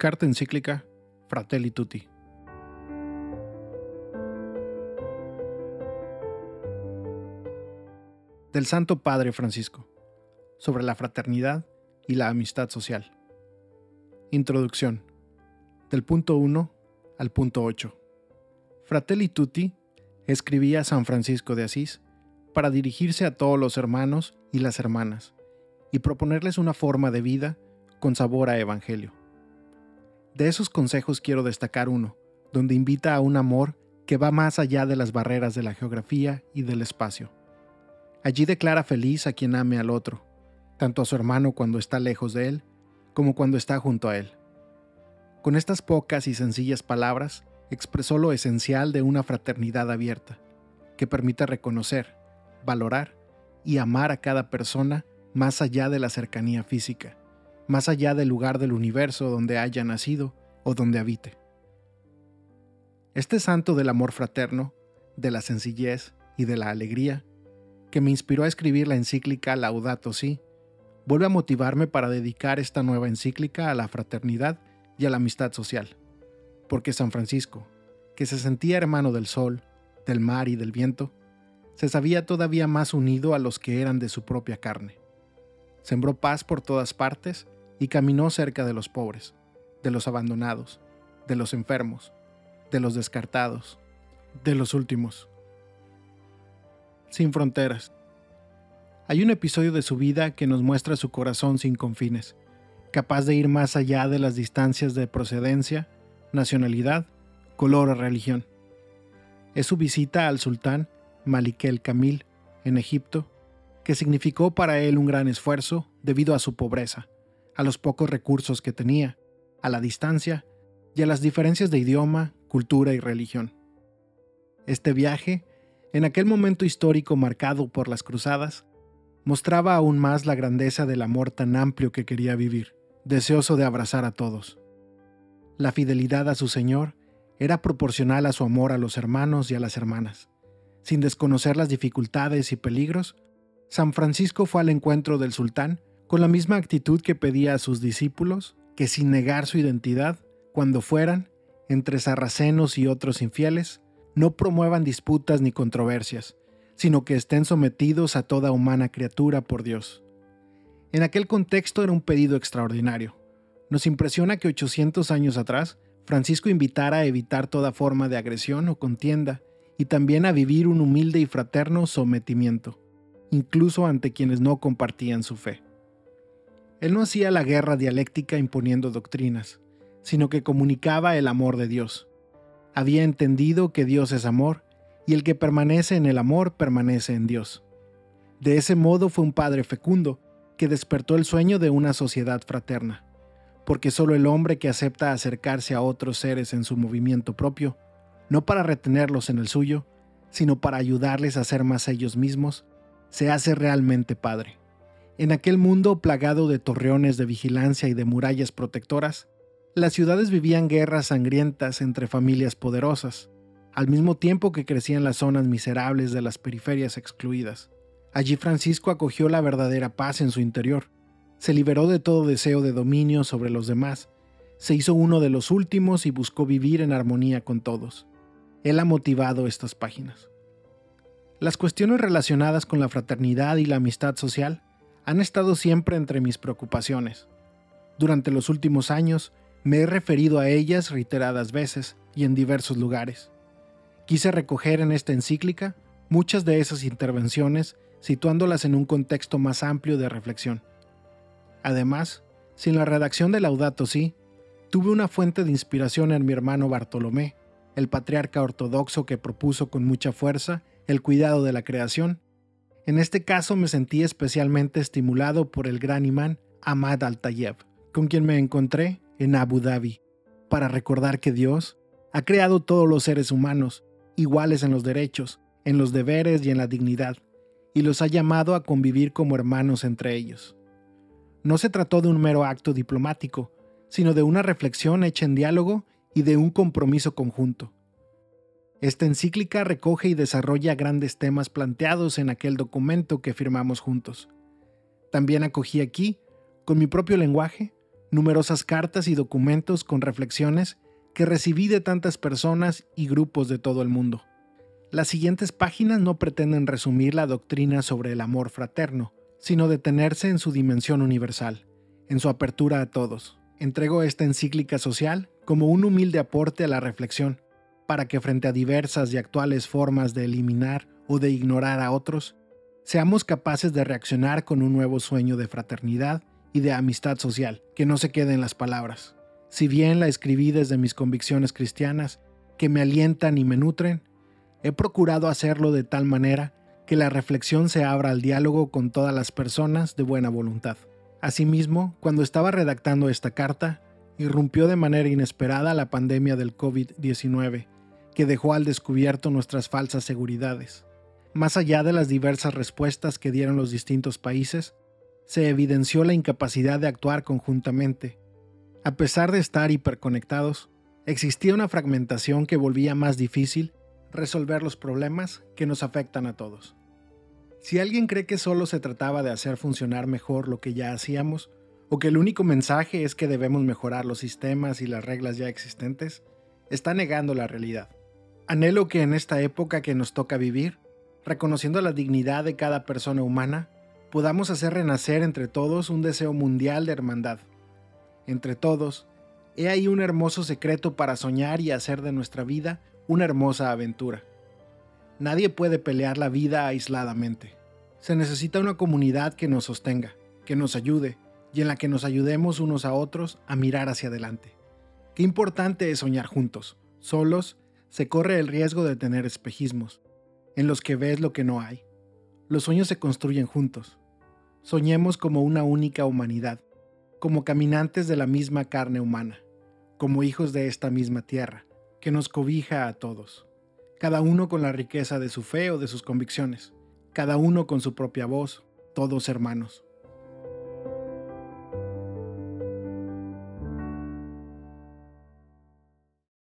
Carta encíclica Fratelli Tutti. Del Santo Padre Francisco, sobre la fraternidad y la amistad social. Introducción. Del punto 1 al punto 8. Fratelli Tutti escribía a San Francisco de Asís para dirigirse a todos los hermanos y las hermanas y proponerles una forma de vida con sabor a evangelio. De esos consejos quiero destacar uno, donde invita a un amor que va más allá de las barreras de la geografía y del espacio. Allí declara feliz a quien ame al otro, tanto a su hermano cuando está lejos de él, como cuando está junto a él. Con estas pocas y sencillas palabras, expresó lo esencial de una fraternidad abierta, que permite reconocer, valorar y amar a cada persona más allá de la cercanía física más allá del lugar del universo donde haya nacido o donde habite. Este santo del amor fraterno, de la sencillez y de la alegría, que me inspiró a escribir la encíclica Laudato Si, vuelve a motivarme para dedicar esta nueva encíclica a la fraternidad y a la amistad social, porque San Francisco, que se sentía hermano del sol, del mar y del viento, se sabía todavía más unido a los que eran de su propia carne. Sembró paz por todas partes y caminó cerca de los pobres, de los abandonados, de los enfermos, de los descartados, de los últimos. Sin fronteras. Hay un episodio de su vida que nos muestra su corazón sin confines, capaz de ir más allá de las distancias de procedencia, nacionalidad, color o religión. Es su visita al sultán Malik el Kamil en Egipto, que significó para él un gran esfuerzo debido a su pobreza a los pocos recursos que tenía, a la distancia y a las diferencias de idioma, cultura y religión. Este viaje, en aquel momento histórico marcado por las cruzadas, mostraba aún más la grandeza del amor tan amplio que quería vivir, deseoso de abrazar a todos. La fidelidad a su Señor era proporcional a su amor a los hermanos y a las hermanas. Sin desconocer las dificultades y peligros, San Francisco fue al encuentro del sultán con la misma actitud que pedía a sus discípulos que sin negar su identidad, cuando fueran, entre sarracenos y otros infieles, no promuevan disputas ni controversias, sino que estén sometidos a toda humana criatura por Dios. En aquel contexto era un pedido extraordinario. Nos impresiona que 800 años atrás, Francisco invitara a evitar toda forma de agresión o contienda, y también a vivir un humilde y fraterno sometimiento, incluso ante quienes no compartían su fe. Él no hacía la guerra dialéctica imponiendo doctrinas, sino que comunicaba el amor de Dios. Había entendido que Dios es amor, y el que permanece en el amor permanece en Dios. De ese modo fue un padre fecundo, que despertó el sueño de una sociedad fraterna, porque solo el hombre que acepta acercarse a otros seres en su movimiento propio, no para retenerlos en el suyo, sino para ayudarles a ser más ellos mismos, se hace realmente padre. En aquel mundo plagado de torreones de vigilancia y de murallas protectoras, las ciudades vivían guerras sangrientas entre familias poderosas, al mismo tiempo que crecían las zonas miserables de las periferias excluidas. Allí Francisco acogió la verdadera paz en su interior, se liberó de todo deseo de dominio sobre los demás, se hizo uno de los últimos y buscó vivir en armonía con todos. Él ha motivado estas páginas. Las cuestiones relacionadas con la fraternidad y la amistad social han estado siempre entre mis preocupaciones. Durante los últimos años me he referido a ellas reiteradas veces y en diversos lugares. Quise recoger en esta encíclica muchas de esas intervenciones situándolas en un contexto más amplio de reflexión. Además, sin la redacción de Laudato Si, tuve una fuente de inspiración en mi hermano Bartolomé, el patriarca ortodoxo que propuso con mucha fuerza el cuidado de la creación en este caso me sentí especialmente estimulado por el gran imán Ahmad al-Tayeb, con quien me encontré en Abu Dhabi, para recordar que Dios ha creado todos los seres humanos, iguales en los derechos, en los deberes y en la dignidad, y los ha llamado a convivir como hermanos entre ellos. No se trató de un mero acto diplomático, sino de una reflexión hecha en diálogo y de un compromiso conjunto. Esta encíclica recoge y desarrolla grandes temas planteados en aquel documento que firmamos juntos. También acogí aquí, con mi propio lenguaje, numerosas cartas y documentos con reflexiones que recibí de tantas personas y grupos de todo el mundo. Las siguientes páginas no pretenden resumir la doctrina sobre el amor fraterno, sino detenerse en su dimensión universal, en su apertura a todos. Entrego esta encíclica social como un humilde aporte a la reflexión, para que frente a diversas y actuales formas de eliminar o de ignorar a otros, seamos capaces de reaccionar con un nuevo sueño de fraternidad y de amistad social, que no se quede en las palabras. Si bien la escribí desde mis convicciones cristianas, que me alientan y me nutren, he procurado hacerlo de tal manera que la reflexión se abra al diálogo con todas las personas de buena voluntad. Asimismo, cuando estaba redactando esta carta, irrumpió de manera inesperada la pandemia del COVID-19, que dejó al descubierto nuestras falsas seguridades. Más allá de las diversas respuestas que dieron los distintos países, se evidenció la incapacidad de actuar conjuntamente. A pesar de estar hiperconectados, existía una fragmentación que volvía más difícil resolver los problemas que nos afectan a todos. Si alguien cree que solo se trataba de hacer funcionar mejor lo que ya hacíamos, o que el único mensaje es que debemos mejorar los sistemas y las reglas ya existentes, está negando la realidad. Anhelo que en esta época que nos toca vivir, reconociendo la dignidad de cada persona humana, podamos hacer renacer entre todos un deseo mundial de hermandad. Entre todos, he ahí un hermoso secreto para soñar y hacer de nuestra vida una hermosa aventura. Nadie puede pelear la vida aisladamente. Se necesita una comunidad que nos sostenga, que nos ayude y en la que nos ayudemos unos a otros a mirar hacia adelante. Qué importante es soñar juntos. Solos se corre el riesgo de tener espejismos, en los que ves lo que no hay. Los sueños se construyen juntos. Soñemos como una única humanidad, como caminantes de la misma carne humana, como hijos de esta misma tierra, que nos cobija a todos, cada uno con la riqueza de su fe o de sus convicciones, cada uno con su propia voz, todos hermanos.